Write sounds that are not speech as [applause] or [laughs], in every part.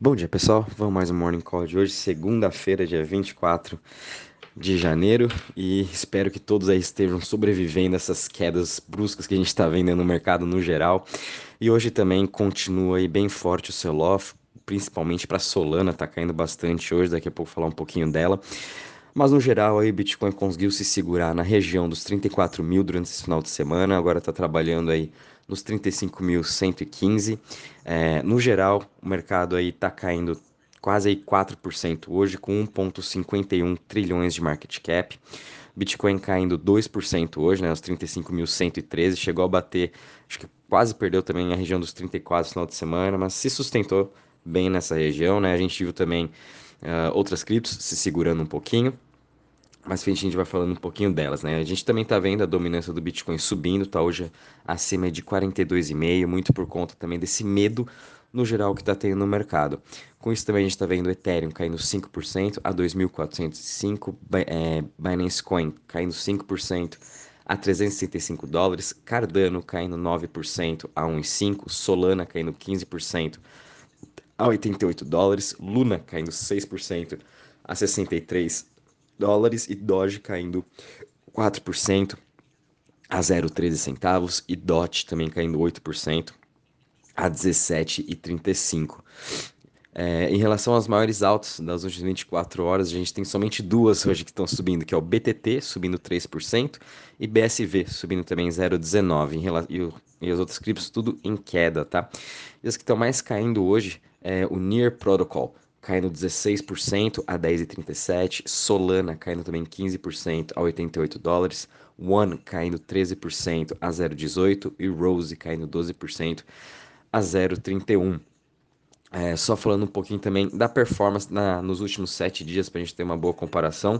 Bom dia, pessoal. Vamos mais um Morning Call de hoje, segunda-feira, dia 24 de janeiro, e espero que todos aí estejam sobrevivendo a essas quedas bruscas que a gente está vendo no mercado no geral. E hoje também continua aí bem forte o sell-off, principalmente para Solana, tá caindo bastante hoje, daqui a pouco vou falar um pouquinho dela. Mas no geral aí Bitcoin conseguiu se segurar na região dos 34 mil durante esse final de semana, agora está trabalhando aí nos 35.115. É, no geral, o mercado aí está caindo quase aí 4% hoje, com 1,51 trilhões de market cap. Bitcoin caindo 2% hoje, né, aos 35.113, chegou a bater, acho que quase perdeu também a região dos 34 no final de semana, mas se sustentou bem nessa região, né? A gente viu também uh, outras criptos se segurando um pouquinho mas a gente vai falando um pouquinho delas, né? A gente também está vendo a dominância do Bitcoin subindo, tá hoje acima de 42,5, muito por conta também desse medo no geral que está tendo no mercado. Com isso também a gente está vendo o Ethereum caindo 5% a 2.405, é, Binance Coin caindo 5% a 365 dólares, Cardano caindo 9% a 1,5, Solana caindo 15% a 88 dólares, Luna caindo 6% a 63 dólares e Doge caindo 4% a 0,13 centavos e DOT também caindo 8% a 17,35. É, em relação às maiores altas das últimas 24 horas, a gente tem somente duas hoje que estão subindo, que é o BTT subindo 3% e BSV subindo também 0,19%. E, e as outras criptos tudo em queda, tá? E as que estão mais caindo hoje é o Near Protocol, caindo 16% a 10,37, Solana caindo também 15% a 88 dólares, One caindo 13% a 0,18 e Rose caindo 12% a 0,31. É, só falando um pouquinho também da performance na, nos últimos sete dias para a gente ter uma boa comparação.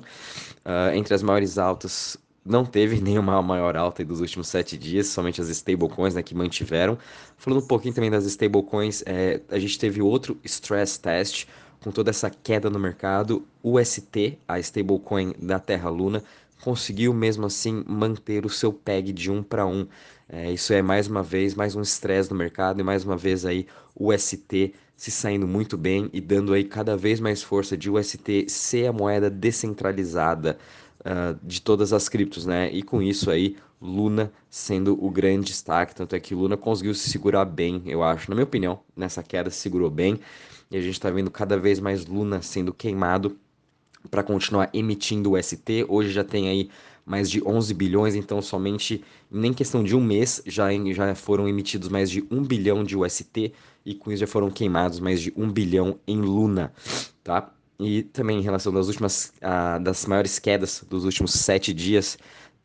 Uh, entre as maiores altas, não teve [laughs] nenhuma maior alta dos últimos sete dias, somente as stablecoins né, que mantiveram. Falando um pouquinho também das stablecoins, é, a gente teve outro stress test com toda essa queda no mercado, o ST, a stablecoin da Terra Luna, conseguiu mesmo assim manter o seu PEG de 1 para 1. É, isso é mais uma vez mais um estresse no mercado e mais uma vez aí o ST se saindo muito bem e dando aí cada vez mais força de o ST ser a moeda descentralizada uh, de todas as criptos, né? E com isso aí Luna sendo o grande destaque, tanto é que Luna conseguiu se segurar bem, eu acho, na minha opinião, nessa queda se segurou bem e a gente está vendo cada vez mais Luna sendo queimado para continuar emitindo o ST. Hoje já tem aí mais de 11 bilhões, então somente nem questão de um mês já, já foram emitidos mais de 1 bilhão de UST e com isso já foram queimados mais de 1 bilhão em Luna, tá? E também em relação das últimas, uh, das maiores quedas dos últimos sete dias,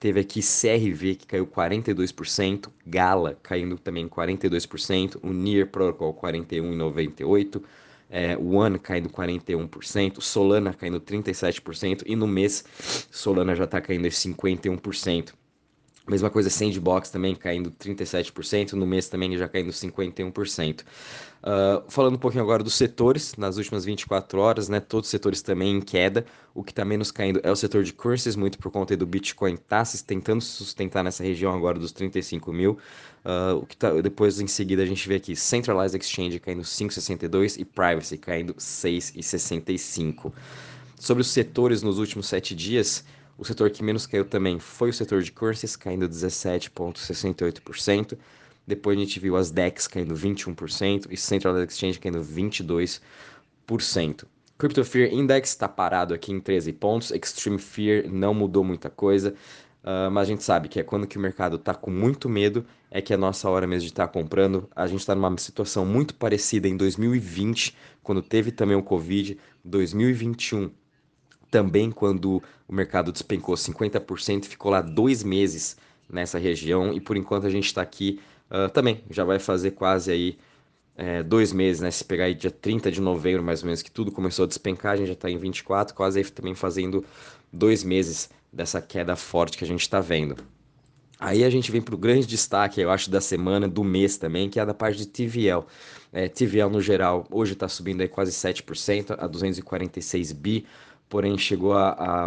teve aqui CRV que caiu 42%, Gala caindo também 42%, o Near Protocol 41,98%, é, One caindo 41%, Solana caindo 37% e no mês Solana já está caindo 51%. Mesma coisa Sandbox também caindo 37%, no mês também já caindo 51%. Uh, ah, falando um pouquinho agora dos setores, nas últimas 24 horas, né, todos os setores também em queda. O que está menos caindo é o setor de currencies, muito por conta do Bitcoin tá se tentando sustentar nessa região agora dos 35 mil. Uh, o que tá, depois em seguida a gente vê aqui Centralized Exchange caindo 5,62 e Privacy caindo 6,65. Sobre os setores nos últimos sete dias, o setor que menos caiu também foi o setor de currencies, caindo 17,68%. Depois a gente viu as DEX caindo 21% e Central Exchange caindo 22%. Crypto Fear Index está parado aqui em 13 pontos. Extreme Fear não mudou muita coisa. Uh, mas a gente sabe que é quando que o mercado está com muito medo, é que é a nossa hora mesmo de estar tá comprando. A gente está numa situação muito parecida em 2020, quando teve também o Covid. 2021 também quando o mercado despencou 50%, ficou lá dois meses nessa região e por enquanto a gente está aqui uh, também, já vai fazer quase aí é, dois meses, né? Se pegar aí dia 30 de novembro, mais ou menos, que tudo começou a despencar, a gente já está em 24, quase aí também fazendo dois meses dessa queda forte que a gente está vendo. Aí a gente vem para o grande destaque, eu acho, da semana, do mês também, que é da parte de TVL. É, TVL no geral, hoje está subindo aí quase 7%, a 246 bi porém chegou a, a,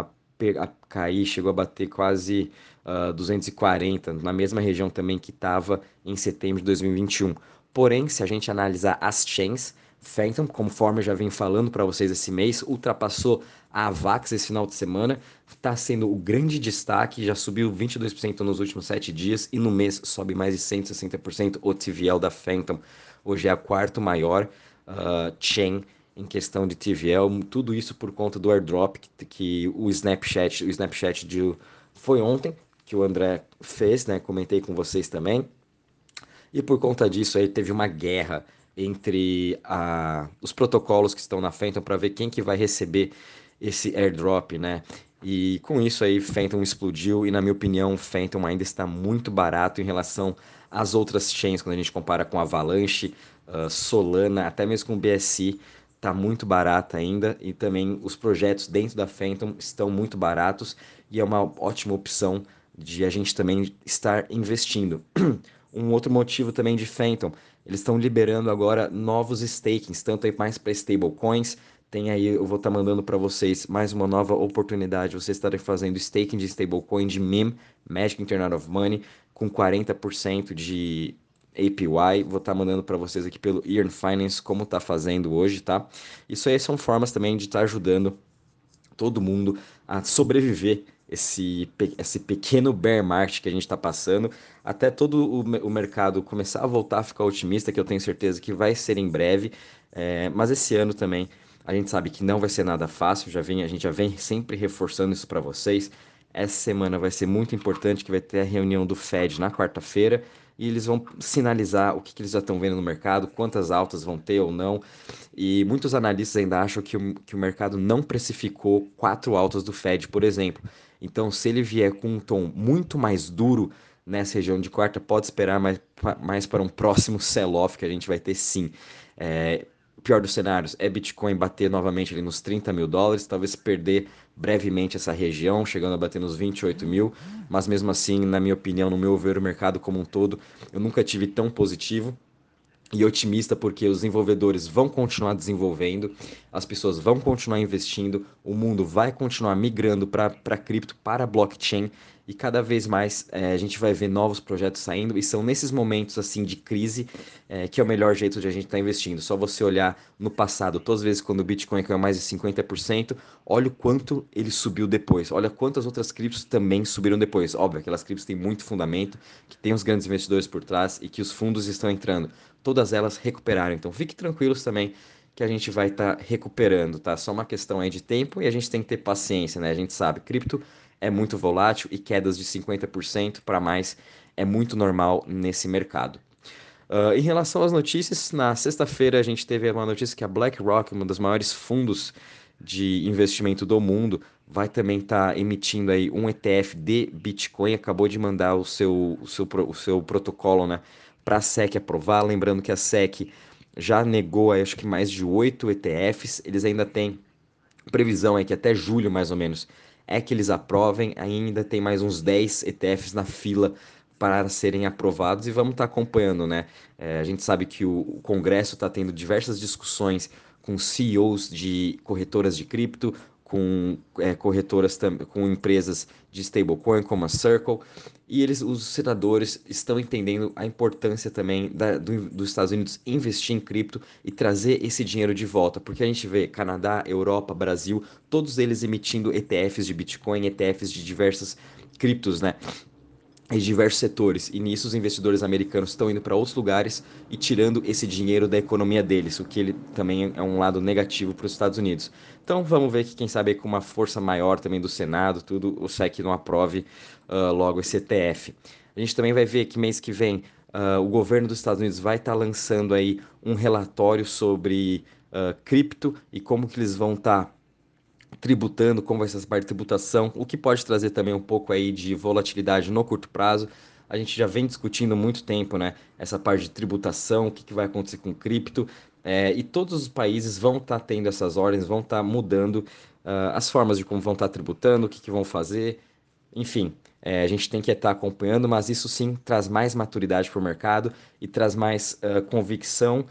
a cair, chegou a bater quase uh, ah, 240, na mesma região também que estava em setembro de 2021. Porém, se a gente analisar as chains, Phantom, conforme eu já vim falando para vocês esse mês, ultrapassou a Avax esse final de semana, está sendo o grande destaque, já subiu 22% nos últimos 7 dias e no mês sobe mais de 160% o TVL da Phantom. Hoje é a quarto maior uh, chain em questão de TVL, tudo isso por conta do airdrop que, que o Snapchat, o Snapchat de, foi ontem, que o André fez, né? Comentei com vocês também. E por conta disso aí teve uma guerra entre a, os protocolos que estão na Phantom para ver quem que vai receber esse airdrop, né? E com isso aí, Phantom explodiu e na minha opinião, Phantom ainda está muito barato em relação às outras chains, quando a gente compara com Avalanche, uh, Solana, até mesmo com o BSC, está muito barata ainda e também os projetos dentro da Phantom estão muito baratos e é uma ótima opção de a gente também estar investindo. [clears throat] um outro motivo também de Phantom, eles estão liberando agora novos stakings, tanto aí mais para stablecoins, tem aí, eu vou estar tá mandando para vocês mais uma nova oportunidade, vocês estarem fazendo staking de stablecoin de MIM, Magic Internet of Money, com 40% de APY, vou estar tá mandando para vocês aqui pelo Earn Finance como está fazendo hoje, tá? Isso aí são formas também de estar tá ajudando todo mundo a sobreviver esse, esse pequeno bear market que a gente está passando, até todo o, o, mercado começar a voltar a ficar otimista, que eu tenho certeza que vai ser em breve, é, mas esse ano também a gente sabe que não vai ser nada fácil, já vem, a gente já vem sempre reforçando isso para vocês. Essa semana vai ser muito importante, que vai ter a reunião do Fed na quarta-feira, e eles vão sinalizar o que, que eles já estão vendo no mercado, quantas altas vão ter ou não. E muitos analistas ainda acham que o, que o mercado não precificou quatro altas do Fed, por exemplo. Então, se ele vier com um tom muito mais duro nessa região de quarta, pode esperar mais, mais para um próximo sell-off que a gente vai ter sim. É, pior dos cenários é Bitcoin bater novamente ali nos 30 mil dólares, talvez perder brevemente essa região, chegando a bater nos 28 mil, mas mesmo assim, na minha opinião, no meu ver, o mercado como um todo, eu nunca tive tão positivo e otimista porque os desenvolvedores vão continuar desenvolvendo, as pessoas vão continuar investindo, o mundo vai continuar migrando para cripto, para blockchain e cada vez mais é, a gente vai ver novos projetos saindo e são nesses momentos assim de crise é, que é o melhor jeito de a gente estar tá investindo. Só você olhar no passado, todas as vezes quando o Bitcoin caiu mais de 50%, olha o quanto ele subiu depois, olha quantas outras criptos também subiram depois. Óbvio, aquelas criptos têm muito fundamento, que tem os grandes investidores por trás e que os fundos estão entrando todas elas recuperaram. Então fique tranquilos também que a gente vai estar tá recuperando, tá? Só uma questão aí de tempo e a gente tem que ter paciência, né? A gente sabe, cripto é muito volátil e quedas de 50% para mais é muito normal nesse mercado. Uh, em relação às notícias, na sexta-feira a gente teve uma notícia que a BlackRock, um dos maiores fundos de investimento do mundo, vai também estar tá emitindo aí um ETF de Bitcoin, acabou de mandar o seu, o seu, o seu protocolo, né? para a SEC aprovar. Lembrando que a SEC já negou, acho que mais de oito ETFs. Eles ainda têm previsão é que até julho, mais ou menos, é que eles aprovem. Ainda tem mais uns 10 ETFs na fila para serem aprovados e vamos estar tá acompanhando, né? É, a gente sabe que o, o Congresso está tendo diversas discussões com CEOs de corretoras de cripto, com é, corretoras, com empresas de stablecoin como a Circle, e eles, os senadores estão entendendo a importância também da, do, dos Estados Unidos investir em cripto e trazer esse dinheiro de volta, porque a gente vê Canadá, Europa, Brasil, todos eles emitindo ETFs de Bitcoin, ETFs de diversas criptos, né? Em diversos setores, e nisso os investidores americanos estão indo para outros lugares e tirando esse dinheiro da economia deles, o que ele também é um lado negativo para os Estados Unidos. Então vamos ver que quem sabe com uma força maior também do Senado, tudo, o SEC não aprove uh, logo esse ETF. A gente também vai ver que mês que vem uh, o governo dos Estados Unidos vai estar tá lançando aí um relatório sobre uh, cripto e como que eles vão estar tá tributando, como vai ser essa parte de tributação, o que pode trazer também um pouco aí de volatilidade no curto prazo. A gente já vem discutindo há muito tempo, né? Essa parte de tributação, o que, que vai acontecer com cripto. É, e todos os países vão estar tá tendo essas ordens, vão estar tá mudando uh, as formas de como vão estar tá tributando, o que, que vão fazer. Enfim, é, a gente tem que estar acompanhando, mas isso sim traz mais maturidade para o mercado e traz mais uh, convicção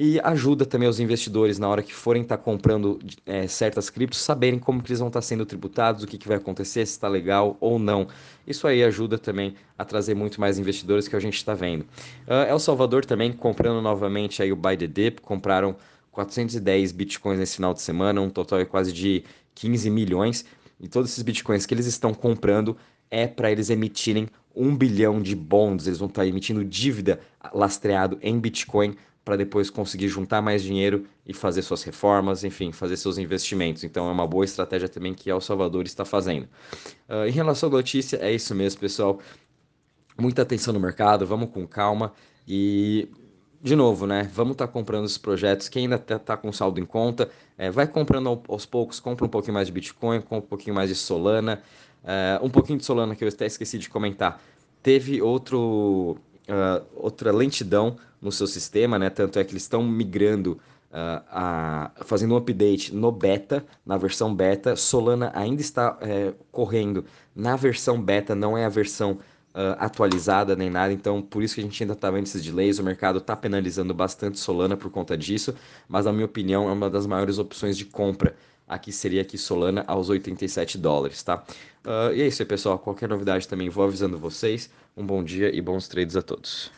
e ajuda também os investidores na hora que forem estar tá comprando é, certas criptos, saberem como que eles vão estar tá sendo tributados, o que, que vai acontecer, se está legal ou não. Isso aí ajuda também a trazer muito mais investidores que a gente está vendo. Uh, El Salvador também comprando novamente aí o Buy the Dip, compraram 410 bitcoins nesse final de semana, um total quase de 15 milhões. E todos esses bitcoins que eles estão comprando é para eles emitirem um bilhão de bonds. Eles vão estar tá emitindo dívida lastreado em Bitcoin para depois conseguir juntar mais dinheiro e fazer suas reformas, enfim, fazer seus investimentos. Então é uma boa estratégia também que El Salvador está fazendo. Uh, em relação à notícia, é isso mesmo, pessoal. Muita atenção no mercado, vamos com calma e de novo, né? Vamos estar tá comprando esses projetos. Quem ainda está tá com saldo em conta, é, vai comprando aos poucos, compra um pouquinho mais de Bitcoin, compra um pouquinho mais de Solana. Uh, um pouquinho de Solana que eu até esqueci de comentar. Teve outro, uh, outra lentidão no seu sistema, né? Tanto é que eles estão migrando, uh, a, fazendo um update no beta, na versão beta. Solana ainda está é, correndo na versão beta, não é a versão Uh, atualizada nem nada, então por isso que a gente ainda está vendo esses delays. O mercado está penalizando bastante Solana por conta disso, mas na minha opinião é uma das maiores opções de compra Aqui seria aqui Solana aos 87 dólares, tá? Uh, e é isso aí, pessoal. Qualquer novidade também vou avisando vocês. Um bom dia e bons trades a todos.